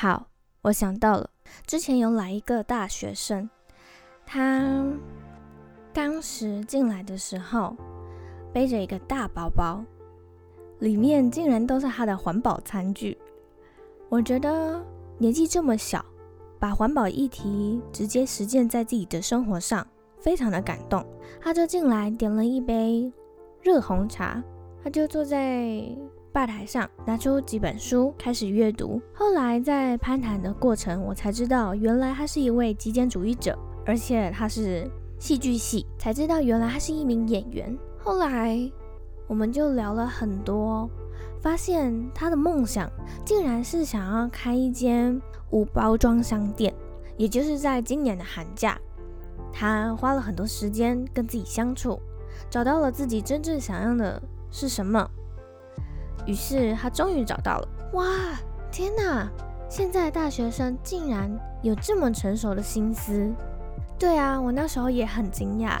好，我想到了，之前有来一个大学生，他当时进来的时候背着一个大包包，里面竟然都是他的环保餐具。我觉得年纪这么小，把环保议题直接实践在自己的生活上，非常的感动。他就进来点了一杯热红茶，他就坐在吧台上，拿出几本书开始阅读。后来在攀谈的过程，我才知道原来他是一位极简主义者，而且他是戏剧系，才知道原来他是一名演员。后来我们就聊了很多。发现他的梦想竟然是想要开一间无包装商店，也就是在今年的寒假，他花了很多时间跟自己相处，找到了自己真正想要的是什么。于是他终于找到了。哇，天哪！现在大学生竟然有这么成熟的心思。对啊，我那时候也很惊讶。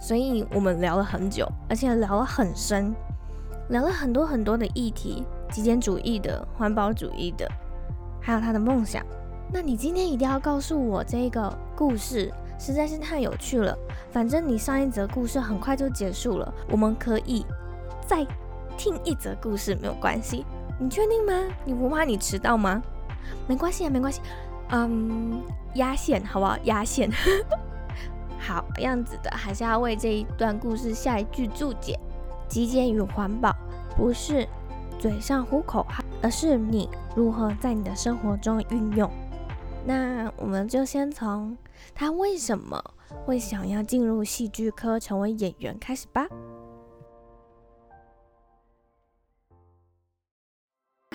所以我们聊了很久，而且聊了很深。聊了很多很多的议题，极简主义的、环保主义的，还有他的梦想。那你今天一定要告诉我这个故事，实在是太有趣了。反正你上一则故事很快就结束了，我们可以再听一则故事，没有关系。你确定吗？你不怕你迟到吗？没关系啊，没关系。嗯，压线好不好？压线。好样子的，还是要为这一段故事下一句注解。极简与环保不是嘴上呼口号，而是你如何在你的生活中运用。那我们就先从他为什么会想要进入戏剧科成为演员开始吧。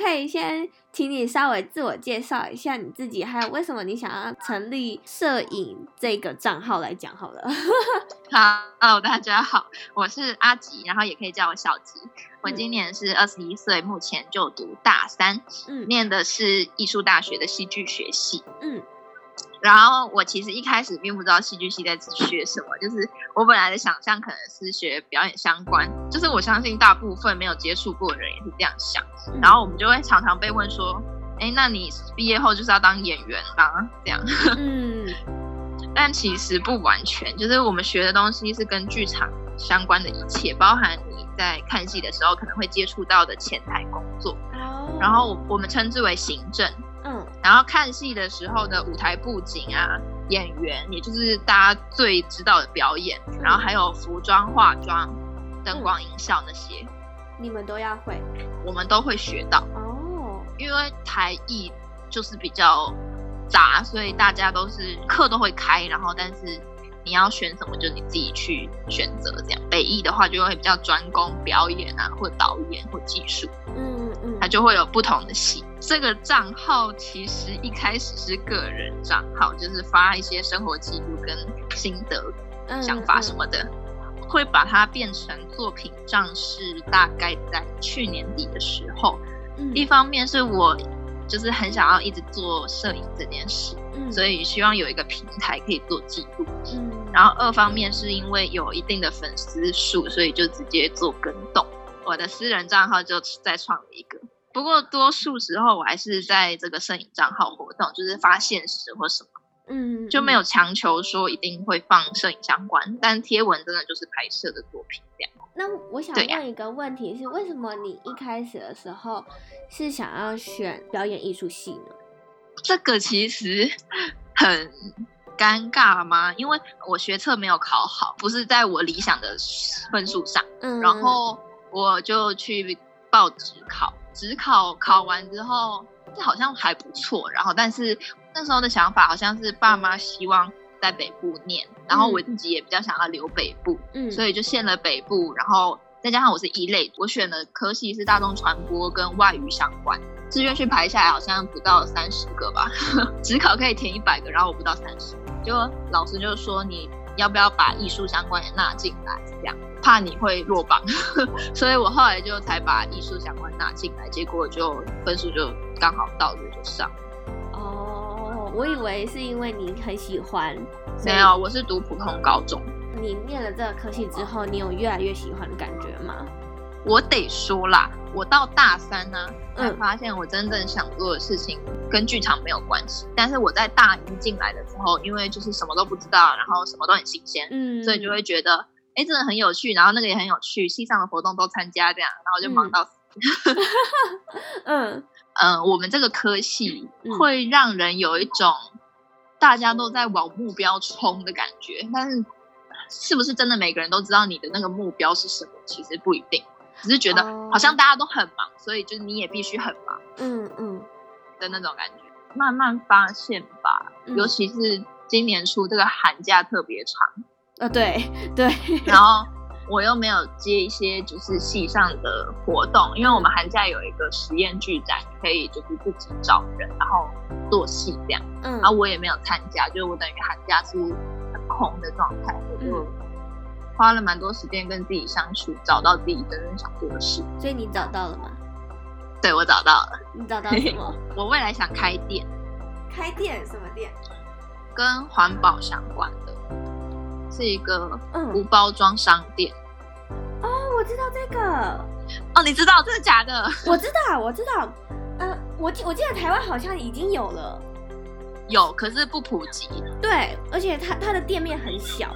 可以先请你稍微自我介绍一下你自己，还有为什么你想要成立摄影这个账号来讲好了。好，大家好，我是阿吉，然后也可以叫我小吉。我今年是二十一岁，目前就读大三，嗯，念的是艺术大学的戏剧学系，嗯。然后我其实一开始并不知道戏剧系在学什么，就是我本来的想象可能是学表演相关，就是我相信大部分没有接触过的人也是这样想。然后我们就会常常被问说：“哎，那你毕业后就是要当演员吗？”这样。嗯。但其实不完全，就是我们学的东西是跟剧场相关的一切，包含你在看戏的时候可能会接触到的前台工作。然后我我们称之为行政。嗯，然后看戏的时候的舞台布景啊，演员，也就是大家最知道的表演，嗯、然后还有服装、化妆、灯光、音效那些，你们都要会，我们都会学到哦。因为台艺就是比较杂，所以大家都是课都会开，然后但是你要选什么，就你自己去选择这样。北艺的话就会比较专攻表演啊，或导演或技术。嗯。它就会有不同的戏。这个账号其实一开始是个人账号，就是发一些生活记录跟心得、想法什么的。会把它变成作品账是大概在去年底的时候。嗯、一方面是我就是很想要一直做摄影这件事，嗯、所以希望有一个平台可以做记录。嗯、然后二方面是因为有一定的粉丝数，所以就直接做跟动。我的私人账号就再创了一个，不过多数时候我还是在这个摄影账号活动，就是发现实或什么，嗯，就没有强求说一定会放摄影相关，但贴文真的就是拍摄的作品这样。那我想问一个问题是，啊、为什么你一开始的时候是想要选表演艺术系呢？这个其实很尴尬吗？因为我学测没有考好，不是在我理想的分数上，嗯，然后。我就去报职考，指考考完之后，这好像还不错。然后，但是那时候的想法好像是爸妈希望在北部念，然后我自己也比较想要留北部，嗯，所以就限了北部。然后再加上我是一类，我选的科系是大众传播跟外语相关。志愿去排下来好像不到三十个吧，只考可以填一百个，然后我不到三十，就老师就说你。要不要把艺术相关也纳进来？这样怕你会落榜，所以我后来就才把艺术相关纳进来，结果就分数就刚好到了就上。哦，我以为是因为你很喜欢，没有，我是读普通高中。你念了这个科系之后，你有越来越喜欢的感觉吗？我得说啦，我到大三呢、啊，才发现我真正想做的事情跟剧场没有关系。嗯、但是我在大一进来的时候，因为就是什么都不知道，然后什么都很新鲜，嗯，所以就会觉得，哎，真的很有趣，然后那个也很有趣，系上的活动都参加，这样，然后就忙到死。嗯 嗯、呃，我们这个科系会让人有一种大家都在往目标冲的感觉，但是。是不是真的每个人都知道你的那个目标是什么？其实不一定，只是觉得好像大家都很忙，所以就是你也必须很忙，嗯嗯的那种感觉。慢慢发现吧，尤其是今年初这个寒假特别长，呃，对对，然后我又没有接一些就是系上的活动，因为我们寒假有一个实验剧展，可以就是自己找人然后做戏这样，嗯，然后我也没有参加，就是我等于寒假是很。空的状态，我就花了蛮多时间跟自己相处，找到自己真正想做的事。所以你找到了吗？对，我找到了。你找到什么？我未来想开店。开店？什么店？跟环保相关的，是一个无包装商店。哦，我知道这个。哦，你知道真的假的？我知道，我知道。嗯、呃，我记我记得台湾好像已经有了。有，可是不普及。对，而且它它的店面很小。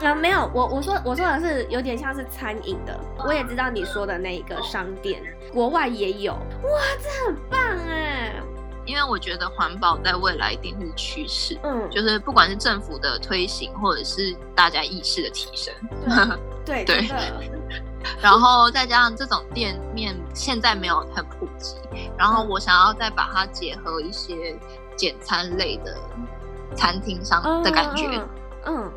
啊，没有，我我说我说的是有点像是餐饮的。我也知道你说的那一个商店，国外也有。哇，这很棒哎！因为我觉得环保在未来一定是趋势。嗯，就是不管是政府的推行，或者是大家意识的提升。对 对。对 然后再加上这种店面现在没有很普及，然后我想要再把它结合一些。简餐类的餐厅上的感觉，嗯，嗯，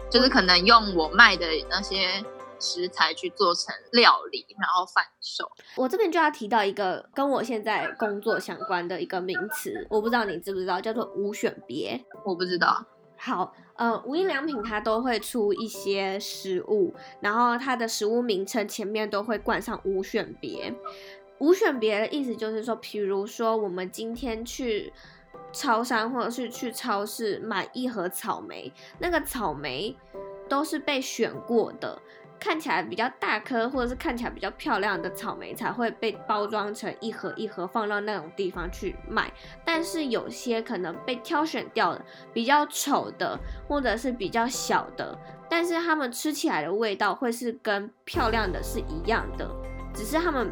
就是可能用我卖的那些食材去做成料理，然后贩售。我这边就要提到一个跟我现在工作相关的一个名词，我不知道你知不知道，叫做无选别。我不知道。好，呃，无印良品它都会出一些食物，然后它的食物名称前面都会冠上无选别。无选别的意思就是说，比如说我们今天去。超商或者是去超市买一盒草莓，那个草莓都是被选过的，看起来比较大颗或者是看起来比较漂亮的草莓才会被包装成一盒一盒放到那种地方去卖。但是有些可能被挑选掉了，比较丑的或者是比较小的，但是它们吃起来的味道会是跟漂亮的是一样的，只是它们。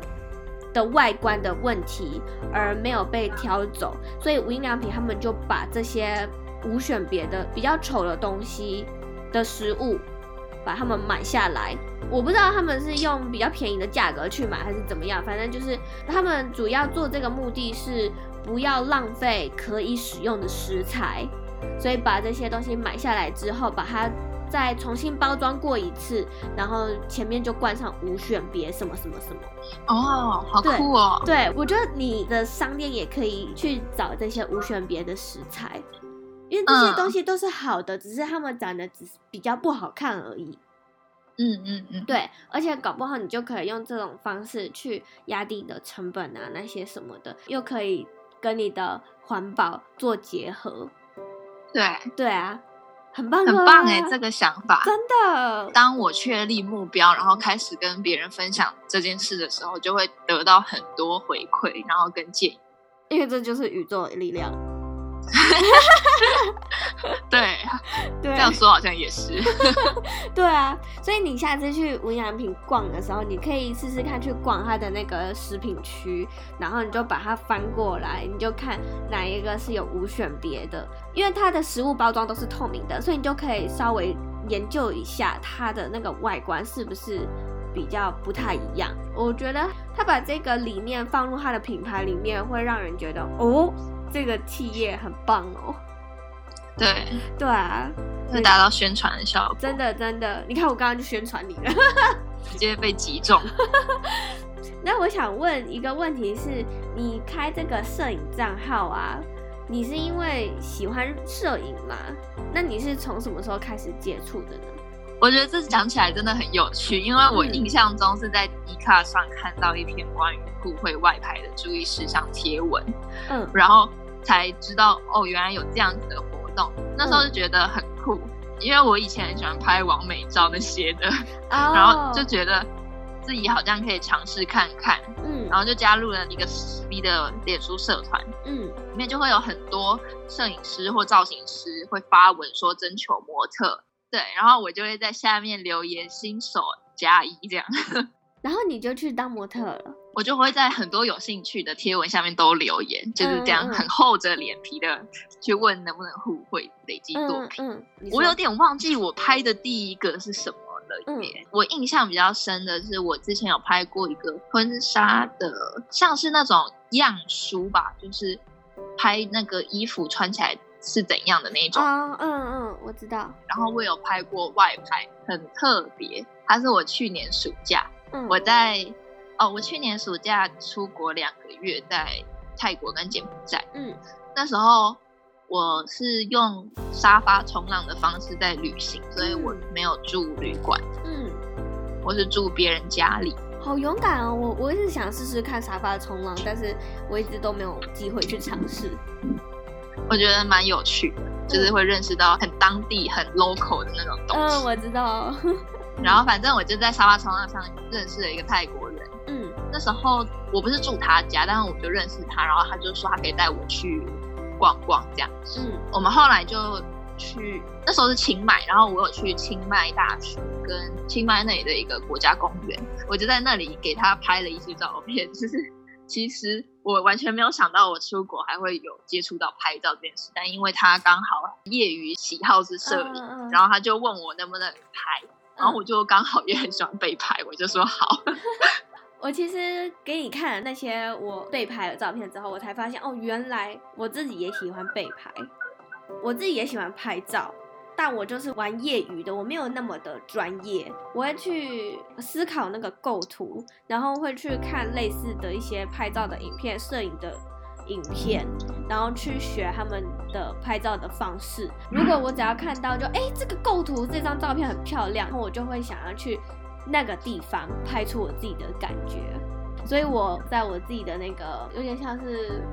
的外观的问题而没有被挑走，所以无印良品他们就把这些无选别的比较丑的东西的食物，把他们买下来。我不知道他们是用比较便宜的价格去买还是怎么样，反正就是他们主要做这个目的是不要浪费可以使用的食材，所以把这些东西买下来之后，把它。再重新包装过一次，然后前面就冠上无选别什么什么什么。哦，好酷哦！对，我觉得你的商店也可以去找这些无选别的食材，因为这些东西都是好的，嗯、只是他们长得只是比较不好看而已。嗯嗯嗯，对，而且搞不好你就可以用这种方式去压低你的成本啊，那些什么的，又可以跟你的环保做结合。对，对啊。很棒，很棒哎！这个想法真的。当我确立目标，然后开始跟别人分享这件事的时候，就会得到很多回馈，然后跟建议。因为这就是宇宙的力量。对，对，这样说好像也是。对啊，所以你下次去无印良品逛的时候，你可以试试看去逛它的那个食品区，然后你就把它翻过来，你就看哪一个是有无选别的，因为它的食物包装都是透明的，所以你就可以稍微研究一下它的那个外观是不是比较不太一样。我觉得他把这个理念放入他的品牌里面，会让人觉得哦。这个企业很棒哦，对对啊，会达到宣传的效果。真的真的，你看我刚刚就宣传你了，直接被击中。那我想问一个问题是，你开这个摄影账号啊，你是因为喜欢摄影吗？那你是从什么时候开始接触的呢？我觉得这讲起来真的很有趣，因为我印象中是在 Dcard 上看到一篇关于酷绘外拍的注意事项贴文，嗯，然后才知道哦，原来有这样子的活动。那时候就觉得很酷，因为我以前很喜欢拍完美照那些的，然后就觉得自己好像可以尝试看看，嗯，然后就加入了一个私密的脸书社团，嗯，里面就会有很多摄影师或造型师会发文说征求模特，对，然后我就会在下面留言新手加一这样，然后你就去当模特了，我就会在很多有兴趣的贴文下面都留言，就是这样很厚着脸皮的去问能不能互惠累积作品，嗯，嗯，我有点忘记我拍的第一个是什么。嗯，我印象比较深的是，我之前有拍过一个婚纱的，像是那种样书吧，就是拍那个衣服穿起来是怎样的那种。嗯嗯嗯，我知道。然后我有拍过外拍，很特别。它是我去年暑假，嗯、我在哦，我去年暑假出国两个月，在泰国跟柬埔寨。嗯，那时候。我是用沙发冲浪的方式在旅行，所以我没有住旅馆。嗯，我是住别人家里。好勇敢哦！我我一直想试试看沙发冲浪，但是我一直都没有机会去尝试。我觉得蛮有趣的，就是会认识到很当地、很 local 的那种东西。嗯，我知道。然后反正我就在沙发冲浪上认识了一个泰国人。嗯，那时候我不是住他家，但是我就认识他，然后他就说他可以带我去。逛逛这样，嗯，我们后来就去，那时候是清迈，然后我有去清迈大学跟清迈那里的一个国家公园，我就在那里给他拍了一些照片。就是其实我完全没有想到我出国还会有接触到拍照这件事，但因为他刚好业余喜好是摄影，嗯嗯，然后他就问我能不能拍，然后我就刚好也很喜欢被拍，我就说好。我其实给你看了那些我被拍的照片之后，我才发现哦，原来我自己也喜欢被拍，我自己也喜欢拍照，但我就是玩业余的，我没有那么的专业。我会去思考那个构图，然后会去看类似的一些拍照的影片、摄影的影片，然后去学他们的拍照的方式。如果我只要看到就哎，这个构图这张照片很漂亮，我就会想要去。那个地方拍出我自己的感觉，所以我在我自己的那个有点像是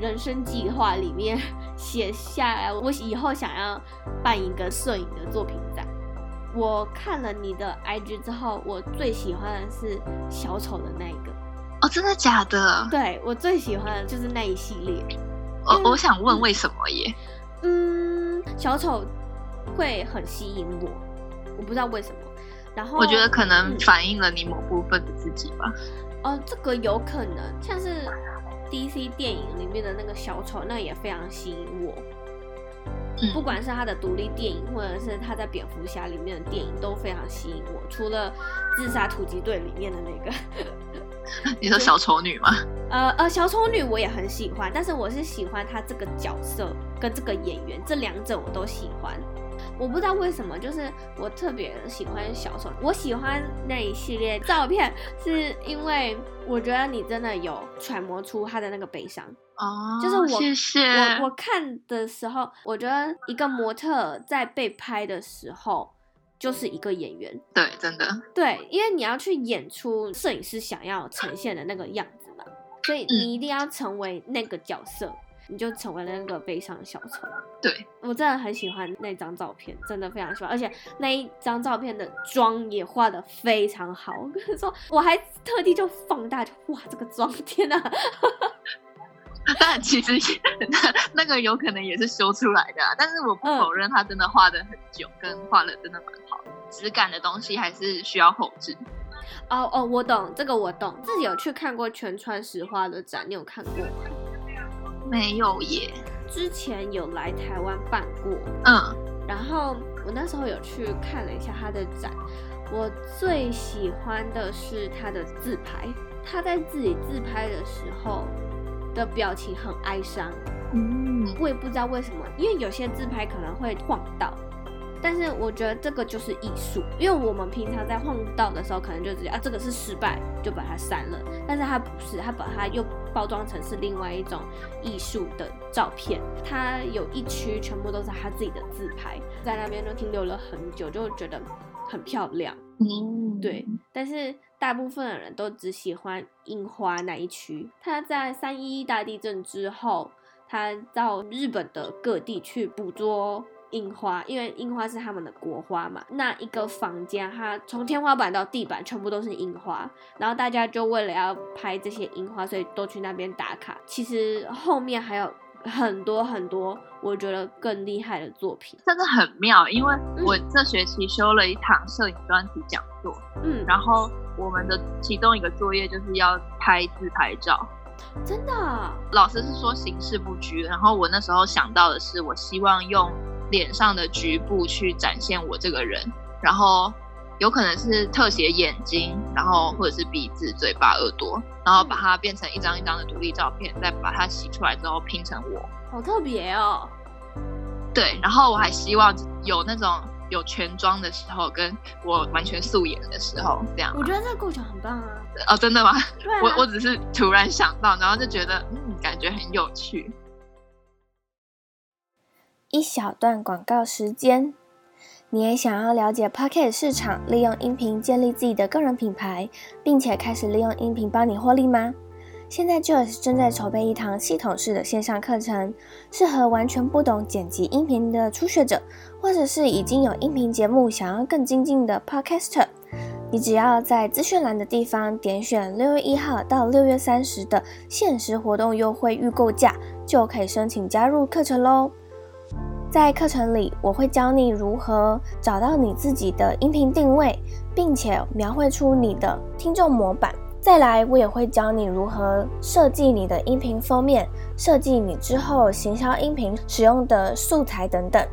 人生计划里面写下来，我以后想要办一个摄影的作品展。我看了你的 IG 之后，我最喜欢的是小丑的那一个。哦，真的假的？对，我最喜欢的就是那一系列。我我想问为什么耶？嗯，小丑会很吸引我，我不知道为什么。然后我觉得可能反映了你某部分的自己吧。哦、嗯呃，这个有可能，像是 DC 电影里面的那个小丑，那也非常吸引我。嗯、不管是他的独立电影，或者是他在蝙蝠侠里面的电影，都非常吸引我。除了自杀突击队里面的那个，你说小丑女吗？呃呃，小丑女我也很喜欢，但是我是喜欢他这个角色跟这个演员，这两者我都喜欢。我不知道为什么，就是我特别喜欢小丑。我喜欢那一系列照片，是因为我觉得你真的有揣摩出他的那个悲伤哦。就是我，谢谢。我我看的时候，我觉得一个模特在被拍的时候就是一个演员。对，真的。对，因为你要去演出摄影师想要呈现的那个样子嘛，所以你一定要成为那个角色。嗯你就成为了那个悲伤小丑。对，我真的很喜欢那张照片，真的非常喜欢，而且那一张照片的妆也画的非常好。我跟你说，我还特地就放大，就哇，这个妆，天哪！但其实那那个有可能也是修出来的，啊，但是我不否认他真的画的很久，嗯、跟画的真的蛮好的。质感的东西还是需要后置。哦哦，我懂这个，我懂。自己有去看过全川石花的展，你有看过吗？没有耶，之前有来台湾办过，嗯，然后我那时候有去看了一下他的展，我最喜欢的是他的自拍，他在自己自拍的时候的表情很哀伤，嗯，我也不知道为什么，因为有些自拍可能会晃到。但是我觉得这个就是艺术，因为我们平常在晃到的时候，可能就直接啊这个是失败，就把它删了。但是它不是，它把它又包装成是另外一种艺术的照片。它有一区全部都是他自己的自拍，在那边就停留了很久，就觉得很漂亮。嗯，对。但是大部分的人都只喜欢樱花那一区。他在三一一大地震之后，他到日本的各地去捕捉。樱花，因为樱花是他们的国花嘛。那一个房间，它从天花板到地板全部都是樱花，然后大家就为了要拍这些樱花，所以都去那边打卡。其实后面还有很多很多，我觉得更厉害的作品，真的很妙。因为我这学期修了一堂摄影专题讲座，嗯，然后我们的其中一个作业就是要拍自拍照。真的，老师是说形式不拘，然后我那时候想到的是，我希望用脸上的局部去展现我这个人，然后有可能是特写眼睛，然后或者是鼻子、嘴巴、耳朵，然后把它变成一张一张的独立照片，再把它洗出来之后拼成我。好特别哦。对，然后我还希望有那种。有全妆的时候，跟我完全素颜的时候，这样。我觉得这个构想很棒啊！哦，真的吗？啊。我我只是突然想到，然后就觉得，嗯，感觉很有趣。一小段广告时间，你也想要了解 Podcast 市场，利用音频建立自己的个人品牌，并且开始利用音频帮你获利吗？现在 Joyce 正在筹备一堂系统式的线上课程，适合完全不懂剪辑音频的初学者，或者是已经有音频节目想要更精进的 Podcaster。你只要在资讯栏的地方点选六月一号到六月三十的限时活动优惠预购价，就可以申请加入课程喽。在课程里，我会教你如何找到你自己的音频定位，并且描绘出你的听众模板。再来，我也会教你如何设计你的音频封面，设计你之后行销音频使用的素材等等。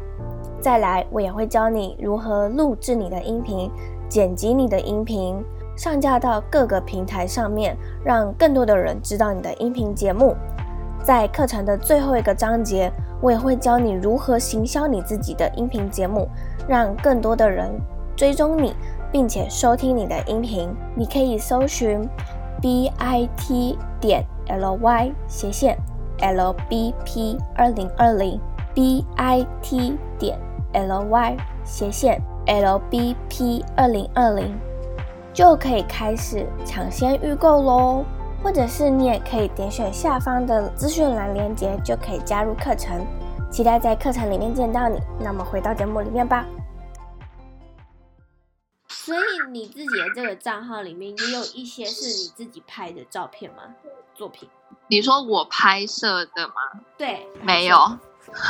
再来，我也会教你如何录制你的音频，剪辑你的音频，上架到各个平台上面，让更多的人知道你的音频节目。在课程的最后一个章节，我也会教你如何行销你自己的音频节目，让更多的人追踪你。并且收听你的音频，你可以搜寻 b i t 点 l y 斜线 l b p 二零二零 b i t 点 l y 斜线 l b p 二零二零就可以开始抢先预购喽。或者是你也可以点选下方的资讯栏链接，就可以加入课程。期待在课程里面见到你。那么回到节目里面吧。所以你自己的这个账号里面也有一些是你自己拍的照片吗？作品？你说我拍摄的吗？对，没有，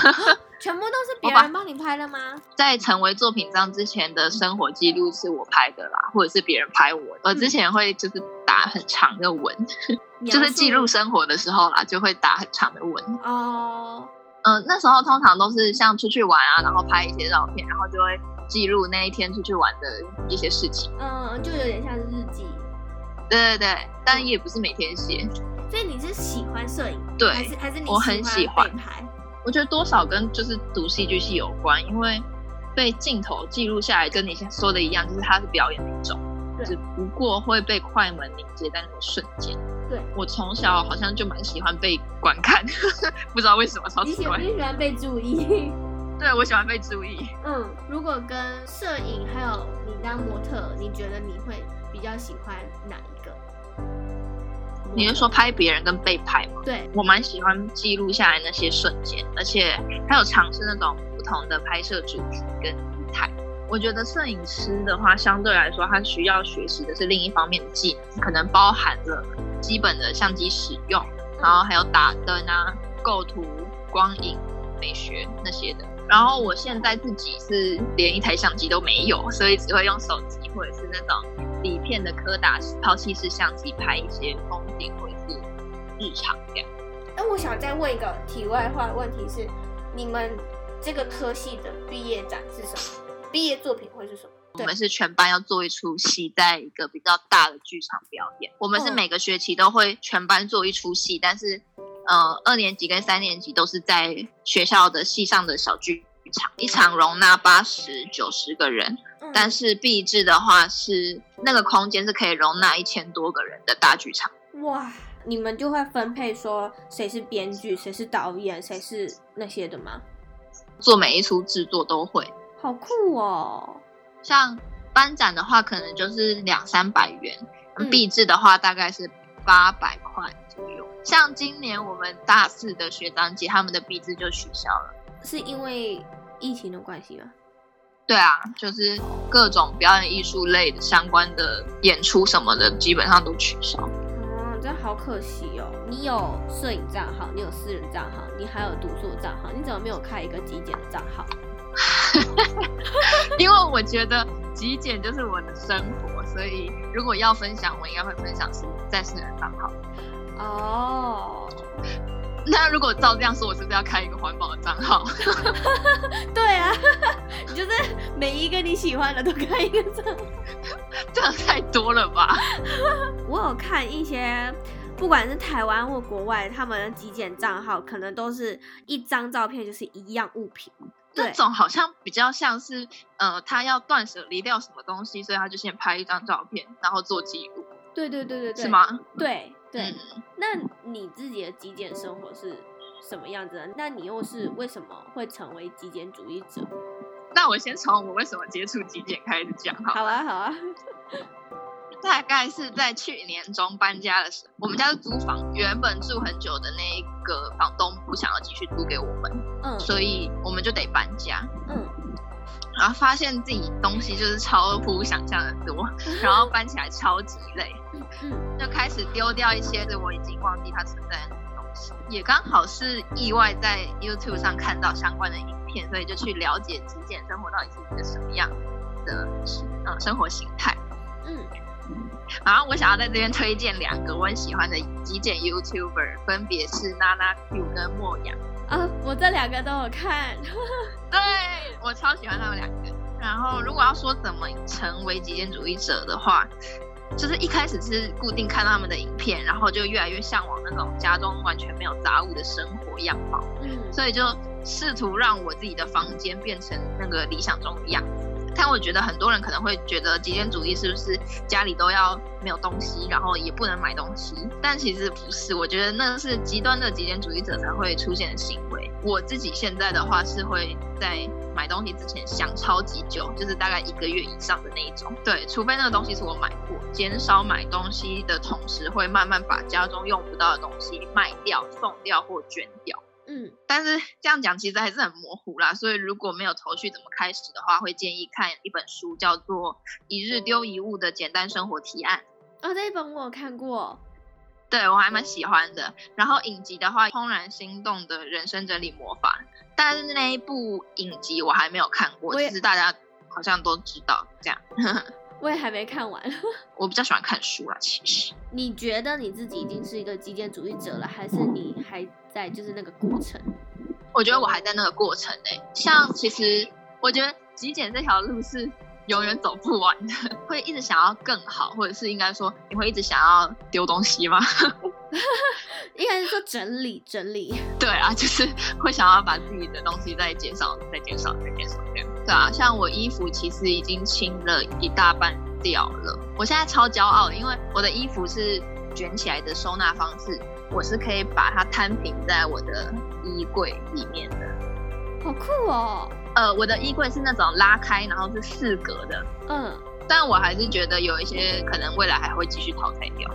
全部都是别人帮你拍的吗？在成为作品章之前的生活记录是我拍的啦，或者是别人拍我的。我之前会就是打很长的文，就是记录生活的时候啦，就会打很长的文。哦，嗯、呃，那时候通常都是像出去玩啊，然后拍一些照片，然后就会。记录那一天出去玩的一些事情，嗯，就有点像日记。对对对，但也不是每天写。所以你是喜欢摄影？对，还是还是你我很喜欢拍？我觉得多少跟就是读戏剧系有关，因为被镜头记录下来，跟你说的一样，就是它是表演的一种，只不过会被快门凝结在那个瞬间。对，我从小好像就蛮喜欢被观看，不知道为什么超喜欢。你喜欢被注意？对，我喜欢被注意。嗯，如果跟摄影还有你当模特，你觉得你会比较喜欢哪一个？你是说拍别人跟被拍吗？对，我蛮喜欢记录下来那些瞬间，而且还有尝试那种不同的拍摄主题跟舞台。我觉得摄影师的话，相对来说，他需要学习的是另一方面的技能，可能包含了基本的相机使用，然后还有打灯啊、构图、光影、美学那些的。然后我现在自己是连一台相机都没有，所以只会用手机或者是那种底片的柯达抛弃式相机拍一些风景或者是日常这样。那我想再问一个题外话的问题是，你们这个科系的毕业展是什么？毕业作品会是什么？我们是全班要做一出戏，在一个比较大的剧场表演。我们是每个学期都会全班做一出戏，但是。呃，二年级跟三年级都是在学校的戏上的小剧场，一场容纳八十九十个人，嗯、但是毕制的话是那个空间是可以容纳一千多个人的大剧场。哇，你们就会分配说谁是编剧，谁是导演，谁是那些的吗？做每一出制作都会，好酷哦！像班展的话，可能就是两三百元，毕制的话大概是八百块左右。像今年我们大四的学长姐，他们的毕制就取消了，是因为疫情的关系吗？对啊，就是各种表演艺术类的相关的演出什么的，基本上都取消。嗯，真好可惜哦。你有摄影账号，你有私人账号，你还有读书的账号，你怎么没有开一个极简的账号？因为我觉得极简就是我的生活，所以如果要分享，我应该会分享是在私人账号。哦。那如果照这样说，我是不是要开一个环保的账号？对啊，你就是每一个你喜欢的都开一个账号，这样太多了吧？我有看一些，不管是台湾或国外，他们的极简账号可能都是一张照片就是一样物品，那种好像比较像是呃，他要断舍离掉什么东西，所以他就先拍一张照片，然后做记录。对对对对对，是吗？对。对，那你自己的极简生活是什么样子的？那你又是为什么会成为极简主义者？那我先从我为什么接触极简开始讲好。好啊，好啊。大概是在去年中搬家的时候，我们家是租房，原本住很久的那一个房东不想要继续租给我们，嗯，所以我们就得搬家，嗯，然后发现自己东西就是超乎想象的多，然后搬起来超级累。嗯，就开始丢掉一些是我已经忘记它存在的东西，也刚好是意外在 YouTube 上看到相关的影片，所以就去了解极简生活到底是一个什么样的嗯生活形态。嗯，然后我想要在这边推荐两个我很喜欢的极简 YouTuber，分别是 NanaQ 跟莫阳。啊，我这两个都有看，对，我超喜欢他们两个。然后如果要说怎么成为极简主义者的话，就是一开始是固定看他们的影片，然后就越来越向往那种家中完全没有杂物的生活样貌，嗯，所以就试图让我自己的房间变成那个理想中的样子。但我觉得很多人可能会觉得极简主义是不是家里都要没有东西，然后也不能买东西？但其实不是，我觉得那是极端的极简主义者才会出现的行为。我自己现在的话是会在买东西之前想超级久，就是大概一个月以上的那一种。对，除非那个东西是我买过，减少买东西的同时，会慢慢把家中用不到的东西卖掉、送掉或捐掉。嗯，但是这样讲其实还是很模糊啦，所以如果没有头绪怎么开始的话，会建议看一本书，叫做《一日丢一物的简单生活提案》。哦，这一本我有看过，对，我还蛮喜欢的。然后影集的话，《怦然心动的人生整理魔法》，但是那一部影集我还没有看过，其实大家好像都知道这样。我也还没看完。我比较喜欢看书啦，其实。你觉得你自己已经是一个极简主义者了，还是你还？在就是那个过程，我觉得我还在那个过程呢、欸。像其实我觉得极简这条路是永远走不完的，会一直想要更好，或者是应该说你会一直想要丢东西吗？应该是说整理整理。对啊，就是会想要把自己的东西再减少、再减少、再减少这样。对啊，像我衣服其实已经清了一大半掉了，我现在超骄傲，因为我的衣服是卷起来的收纳方式。我是可以把它摊平在我的衣柜里面的，好酷哦！呃，我的衣柜是那种拉开，然后是四格的，嗯，但我还是觉得有一些可能未来还会继续淘汰掉。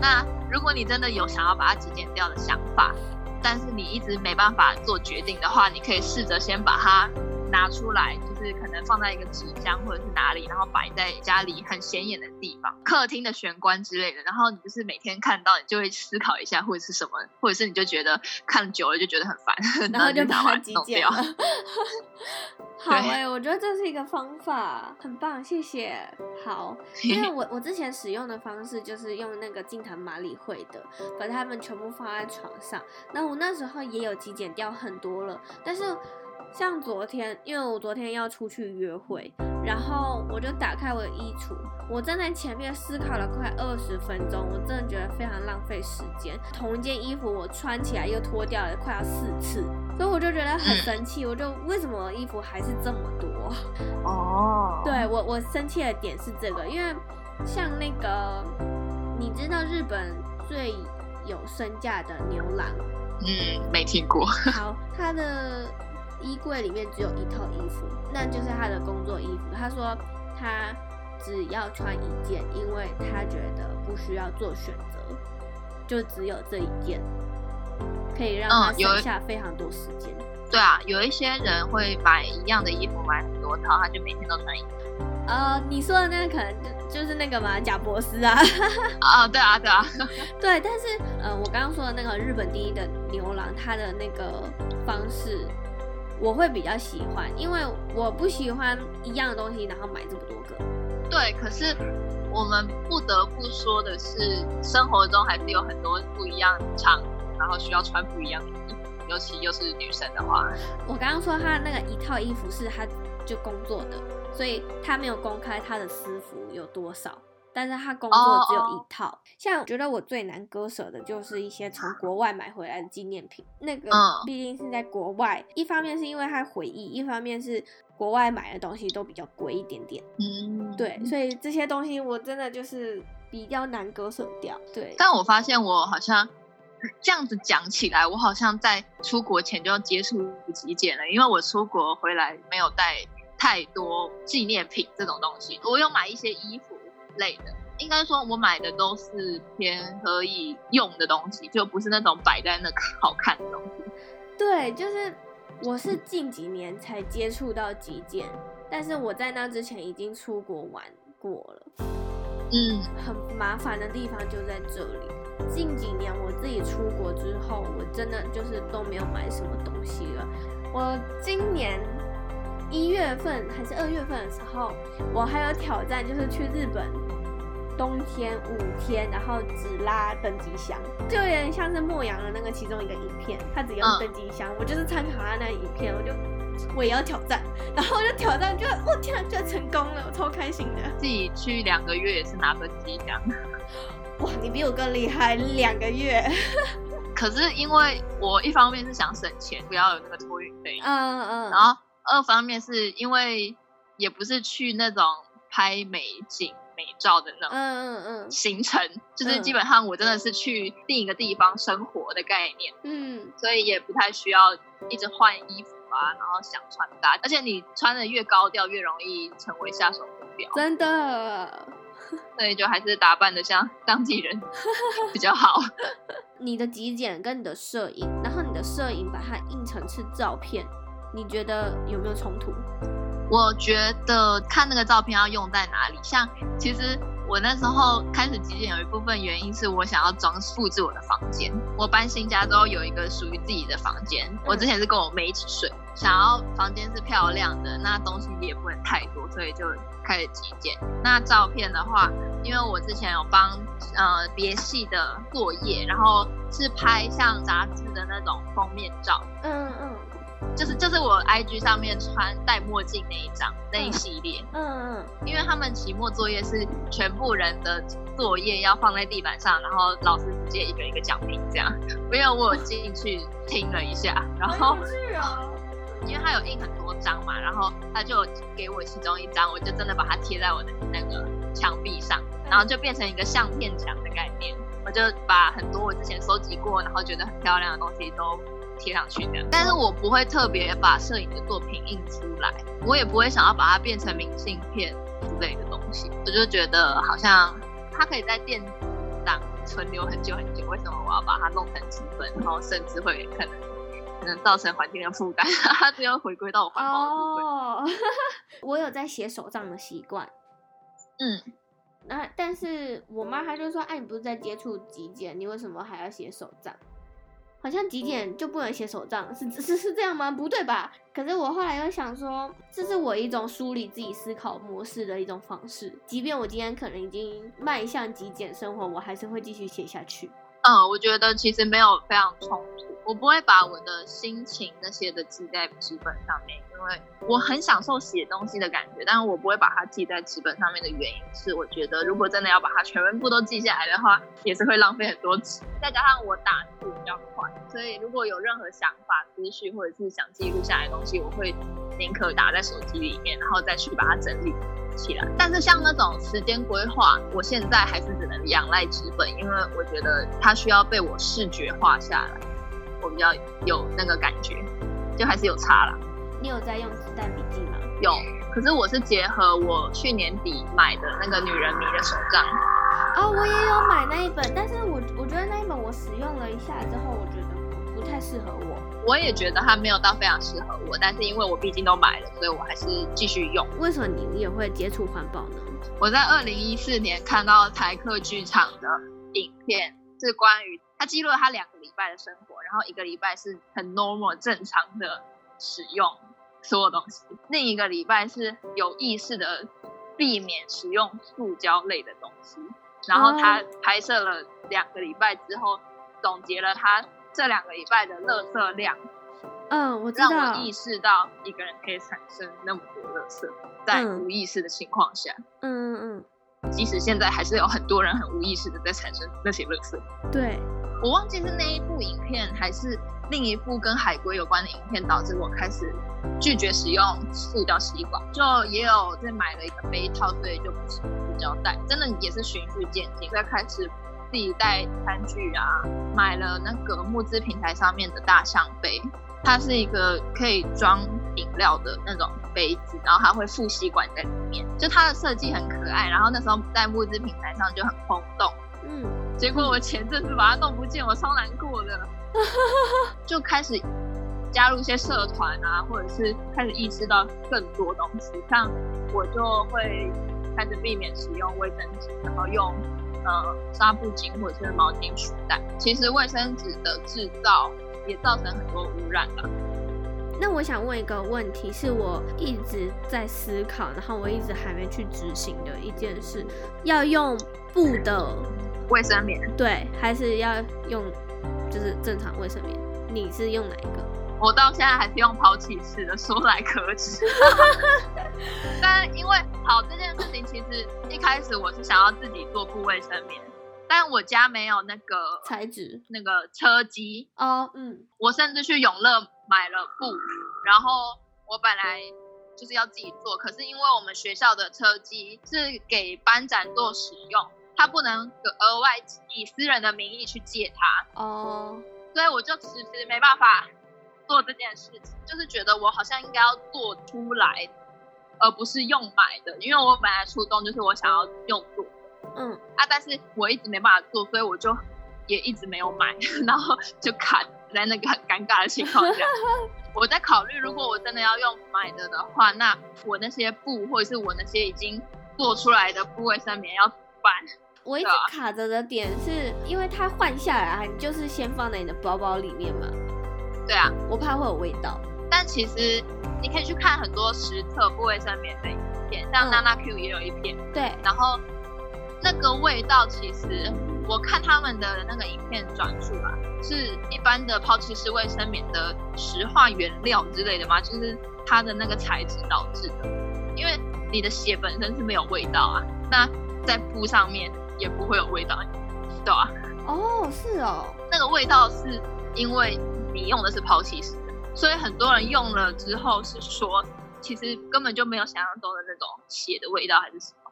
那如果你真的有想要把它极简掉的想法，但是你一直没办法做决定的话，你可以试着先把它拿出来。就是可能放在一个纸箱或者是哪里，然后摆在家里很显眼的地方，客厅的玄关之类的。然后你就是每天看到，你就会思考一下，或者是什么，或者是你就觉得看久了就觉得很烦，然后就把它弄掉。好哎、欸，我觉得这是一个方法，很棒，谢谢。好，因为我我之前使用的方式就是用那个净坛马里会的，把它们全部放在床上。那我那时候也有极简掉很多了，但是。像昨天，因为我昨天要出去约会，然后我就打开我的衣橱，我站在前面思考了快二十分钟，我真的觉得非常浪费时间。同一件衣服我穿起来又脱掉了快要四次，所以我就觉得很生气。我就为什么衣服还是这么多？哦，对，我我生气的点是这个，因为像那个你知道日本最有身价的牛郎，嗯，没听过。好，他的。衣柜里面只有一套衣服，那就是他的工作衣服。他说他只要穿一件，因为他觉得不需要做选择，就只有这一件，可以让他省下非常多时间。嗯、对啊，有一些人会买一样的衣服买很多套，他就每天都穿一套。呃，你说的那个可能就就是那个嘛，贾博士啊。啊，对啊，对啊，对。但是呃，我刚刚说的那个日本第一的牛郎，他的那个方式，我会比较喜欢，因为我不喜欢一样的东西，然后买这么多个。对，可是我们不得不说的是，生活中还是有很多不一样的场，然后需要穿不一样的衣服，尤其又是女生的话。我刚刚说她那个一套衣服是她就工作的。所以她没有公开她的私服有多少，但是他工作只有一套。Oh, oh. 像我觉得我最难割舍的就是一些从国外买回来的纪念品，那个毕竟是在国外，一方面是因为它回忆，一方面是国外买的东西都比较贵一点点。嗯，对，所以这些东西我真的就是比较难割舍掉。对，但我发现我好像这样子讲起来，我好像在出国前就要接触极简了，因为我出国回来没有带。太多纪念品这种东西，我有买一些衣服类的，应该说我买的都是偏可以用的东西，就不是那种摆在那好看的东西。对，就是我是近几年才接触到极简，但是我在那之前已经出国玩过了。嗯，很麻烦的地方就在这里。近几年我自己出国之后，我真的就是都没有买什么东西了。我今年。一月份还是二月份的时候，我还有挑战，就是去日本冬天五天，然后只拉登机箱，就有点像是莫阳的那个其中一个影片，他只用登机箱，嗯、我就是参考他那影片，我就我也要挑战，然后我就挑战，就我天啊，就成功了，我超开心的。自己去两个月也是拿登机箱，哇，你比我更厉害，两个月。可是因为我一方面是想省钱，不要有那个托运费，嗯嗯，然后。二方面是因为也不是去那种拍美景美照的那种嗯嗯，嗯行程、就是基本上我真的是去另一个地方生活的概念，嗯，所以也不太需要一直换衣服啊，然后想穿搭，而且你穿的越高调，越容易成为下手目标，真的，所以就还是打扮的像当地人 比较好。你的极简跟你的摄影，然后你的摄影把它印成是照片。你觉得有没有冲突？我觉得看那个照片要用在哪里。像其实我那时候开始极简，有一部分原因是我想要装复制我的房间。我搬新家之后有一个属于自己的房间。我之前是跟我妹一起睡，想要房间是漂亮的，那东西也不能太多，所以就开始极简。那照片的话，因为我之前有帮呃别系的作业，然后是拍像杂志的那种封面照。嗯嗯。就是就是我 IG 上面穿戴墨镜那一张那一系列，嗯嗯，因为他们期末作业是全部人的作业要放在地板上，然后老师直接一个一个讲评这样。因为我有进去听了一下，然后，因为他有印很多张嘛，然后他就给我其中一张，我就真的把它贴在我的那个墙壁上，然后就变成一个相片墙的概念。我就把很多我之前收集过，然后觉得很漂亮的东西都。贴上去的，但是我不会特别把摄影的作品印出来，我也不会想要把它变成明信片之类的东西。我就觉得好像它可以在电子档存留很久很久，为什么我要把它弄成纸本，然后甚至会可能可能造成环境的负担？它只要回归到我环保的部分。哦，我有在写手账的习惯，嗯，那但是我妈她就说：“哎，你不是在接触极简，你为什么还要写手账？”好像极简就不能写手账，是 是是这样吗？不对吧？可是我后来又想说，这是我一种梳理自己思考模式的一种方式。即便我今天可能已经迈向极简生活，我还是会继续写下去。嗯，我觉得其实没有非常冲突。我不会把我的心情那些的记在纸本上面，因为我很享受写东西的感觉，但是我不会把它记在纸本上面的原因是，我觉得如果真的要把它全部都记下来的话，也是会浪费很多纸。再加上我打字比较快，所以如果有任何想法、思绪或者是想记录下来的东西，我会宁可打在手机里面，然后再去把它整理起来。但是像那种时间规划，我现在还是只能仰赖纸本，因为我觉得它需要被我视觉化下来。我比较有那个感觉，就还是有差啦。你有在用子弹笔记吗？有，可是我是结合我去年底买的那个女人迷的手账。啊、哦，我也有买那一本，但是我我觉得那一本我使用了一下之后，我觉得不不太适合我。我也觉得它没有到非常适合我，但是因为我毕竟都买了，所以我还是继续用。为什么你也会接触环保呢？我在二零一四年看到台客剧场的影片，是关于他记录了他两个礼拜的生活，然后一个礼拜是很 normal 正常的使用所有东西，另一个礼拜是有意识的避免使用塑胶类的东西。然后他拍摄了两个礼拜之后，总结了他这两个礼拜的垃圾量。嗯，我知道。让我意识到一个人可以产生那么多垃圾，在无意识的情况下。嗯嗯嗯。即使现在还是有很多人很无意识的在产生那些垃圾。对。我忘记是那一部影片，还是另一部跟海龟有关的影片，导致我开始拒绝使用塑胶吸管。就也有在买了一个杯套，所以就不是塑胶袋。真的也是循序渐进，在开始自己带餐具啊，买了那个募资平台上面的大象杯。它是一个可以装饮料的那种杯子，然后它会附吸管在里面，就它的设计很可爱。然后那时候在募资平台上就很轰动，嗯，结果我前阵子把它弄不见，我超难过的，就开始加入一些社团啊，或者是开始意识到更多东西，像我就会开始避免使用卫生纸，然后用呃纱布巾或者是毛巾取代。其实卫生纸的制造。也造成很多污染了。那我想问一个问题，是我一直在思考，然后我一直还没去执行的一件事，要用布的卫生棉，对，还是要用就是正常卫生棉？你是用哪一个？我到现在还是用抛弃式的，说来可耻。但因为好这件事情，其实一开始我是想要自己做布卫生棉。但我家没有那个材质，那个车机哦，嗯，我甚至去永乐买了布，然后我本来就是要自己做，可是因为我们学校的车机是给班长做使用，他不能额外以私人的名义去借它哦，所以我就迟迟没办法做这件事情，就是觉得我好像应该要做出来，而不是用买的，因为我本来初衷就是我想要用做。嗯啊，但是我一直没办法做，所以我就也一直没有买，然后就卡在那个很尴尬的情况下。我在考虑，如果我真的要用买的的话，那我那些布或者是我那些已经做出来的布卫生棉要怎么办？我一直卡着的点是因为它换下来，你就是先放在你的包包里面嘛。对啊，我怕会有味道。但其实你可以去看很多实测不卫生棉的影片，像娜娜 Q 也有一片。嗯、对，然后。那个味道其实，我看他们的那个影片转述啊，是一般的抛弃式卫生棉的石化原料之类的嘛，就是它的那个材质导致的。因为你的血本身是没有味道啊，那在布上面也不会有味道，对啊？哦，是哦，那个味道是因为你用的是抛弃式的，所以很多人用了之后是说，其实根本就没有想象中的那种血的味道还是什么，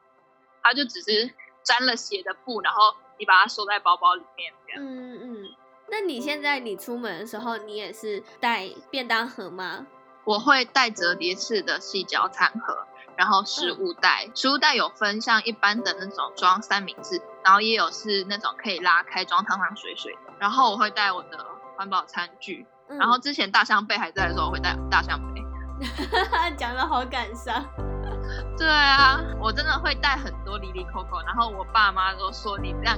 它就只是。沾了血的布，然后你把它收在包包里面，这样。嗯嗯。那你现在你出门的时候，你也是带便当盒吗？我会带折叠式的细胶餐盒，然后食物袋。食物袋有分像一般的那种装三明治，然后也有是那种可以拉开装汤汤水水的。然后我会带我的环保餐具。嗯、然后之前大象背还在的时候，我会带大象背。讲的好感伤。对啊，我真的会带很多哩哩扣扣，然后我爸妈都说你这样，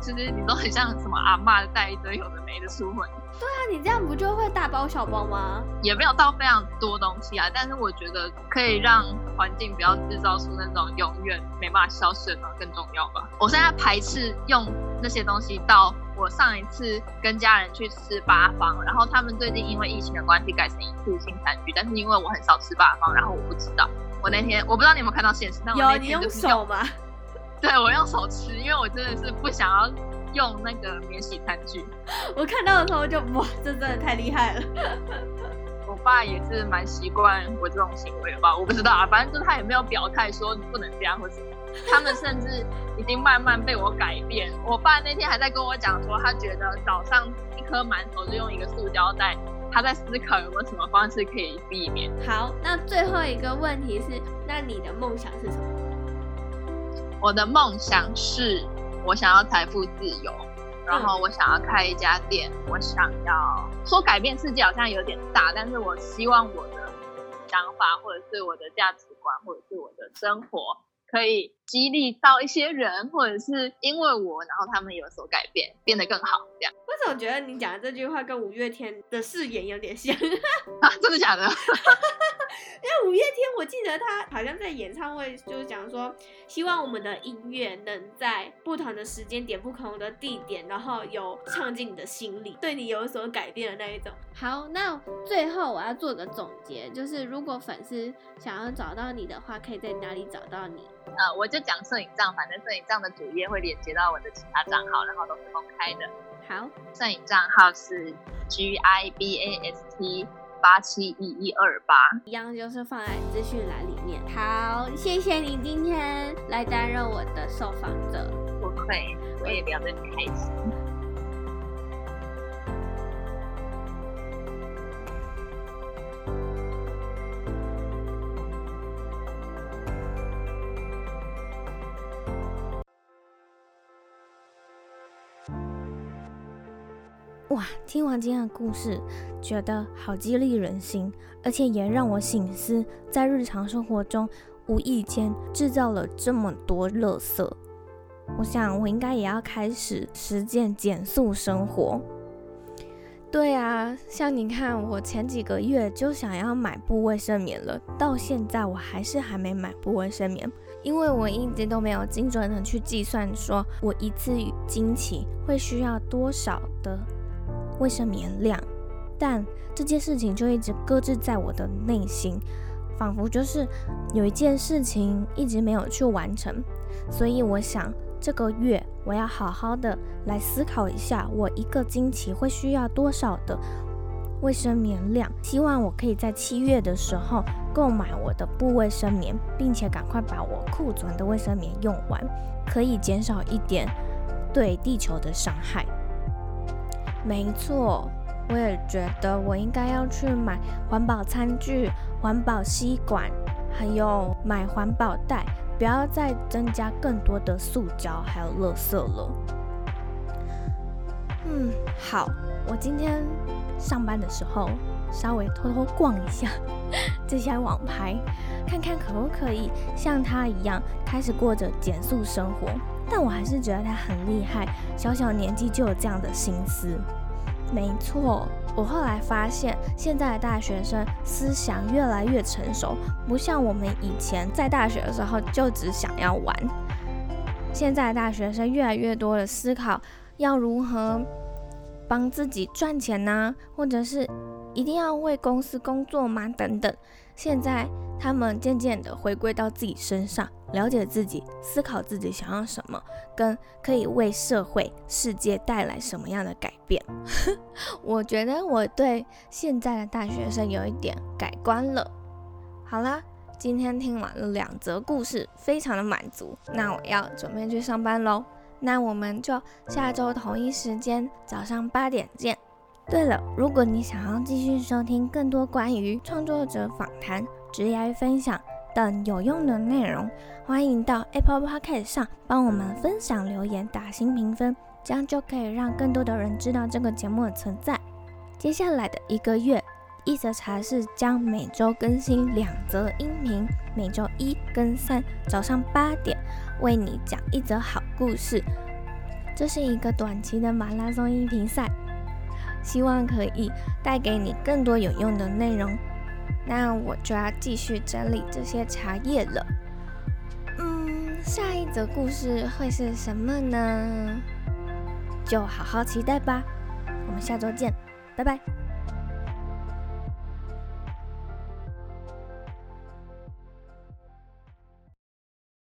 其实你都很像什么阿妈带一堆有的没的出门。对啊，你这样不就会大包小包吗？也没有到非常多东西啊，但是我觉得可以让环境不要制造出那种永远没办法消失的更重要吧。我现在排斥用那些东西，到我上一次跟家人去吃八方，然后他们最近因为疫情的关系改成一次性餐具，但是因为我很少吃八方，然后我不知道。我那天我不知道你有没有看到现实，但我那天就是用，有你用手吗？对，我用手吃，因为我真的是不想要用那个免洗餐具。我看到的时候就哇，这真的太厉害了。我爸也是蛮习惯我这种行为的吧，我不知道啊，反正就是他也没有表态说你不能这样或什么。他们甚至已经慢慢被我改变。我爸那天还在跟我讲说，他觉得早上一颗馒头就用一个塑胶袋。他在思考有没有什么方式可以避免。好，那最后一个问题是，那你的梦想是什么？我的梦想是，我想要财富自由，然后我想要开一家店，我想要说改变世界好像有点大，但是我希望我的想法或者是我的价值观或者是我的生活。可以激励到一些人，或者是因为我，然后他们有所改变，变得更好，这样。为什么觉得你讲的这句话跟五月天的誓言有点像？啊，真的假的？因为五月天，我记得他好像在演唱会就是讲说，希望我们的音乐能在不同的时间点、不同的地点，然后有唱进你的心里，对你有所改变的那一种。好，那最后我要做个总结，就是如果粉丝想要找到你的话，可以在哪里找到你？呃，我就讲摄影帐，反正摄影帐的主页会连接到我的其他账号，然后都是公开的。好，摄影账号是 G I B A S T 八七一一二八，一样就是放在资讯栏里面。好，谢谢你今天来担任我的受访者。不会，我也聊得很开心。哇，听完今天的故事，觉得好激励人心，而且也让我省思，在日常生活中无意间制造了这么多垃圾。我想，我应该也要开始实践减速生活。对啊，像你看，我前几个月就想要买部卫生棉了，到现在我还是还没买部卫生棉，因为我一直都没有精准的去计算，说我一次经期会需要多少的。卫生棉量，但这件事情就一直搁置在我的内心，仿佛就是有一件事情一直没有去完成。所以我想这个月我要好好的来思考一下，我一个经期会需要多少的卫生棉量。希望我可以在七月的时候购买我的布卫生棉，并且赶快把我库存的卫生棉用完，可以减少一点对地球的伤害。没错，我也觉得我应该要去买环保餐具、环保吸管，还有买环保袋，不要再增加更多的塑胶还有垃圾了。嗯，好，我今天上班的时候稍微偷偷逛一下这些网拍，看看可不可以像他一样开始过着减速生活。但我还是觉得他很厉害，小小年纪就有这样的心思。没错，我后来发现，现在的大学生思想越来越成熟，不像我们以前在大学的时候就只想要玩。现在的大学生越来越多的思考，要如何帮自己赚钱呢？或者是一定要为公司工作吗？等等。现在他们渐渐的回归到自己身上，了解自己，思考自己想要什么，跟可以为社会、世界带来什么样的改变。我觉得我对现在的大学生有一点改观了。好啦，今天听完了两则故事，非常的满足。那我要准备去上班喽。那我们就下周同一时间早上八点见。对了，如果你想要继续收听更多关于创作者访谈、职业分享等有用的内容，欢迎到 Apple Podcast 上帮我们分享、留言、打新评分，这样就可以让更多的人知道这个节目的存在。接下来的一个月，一则茶室将每周更新两则音频，每周一跟三早上八点为你讲一则好故事。这是一个短期的马拉松音频赛。希望可以带给你更多有用的内容，那我就要继续整理这些茶叶了。嗯，下一则故事会是什么呢？就好好期待吧。我们下周见，拜拜。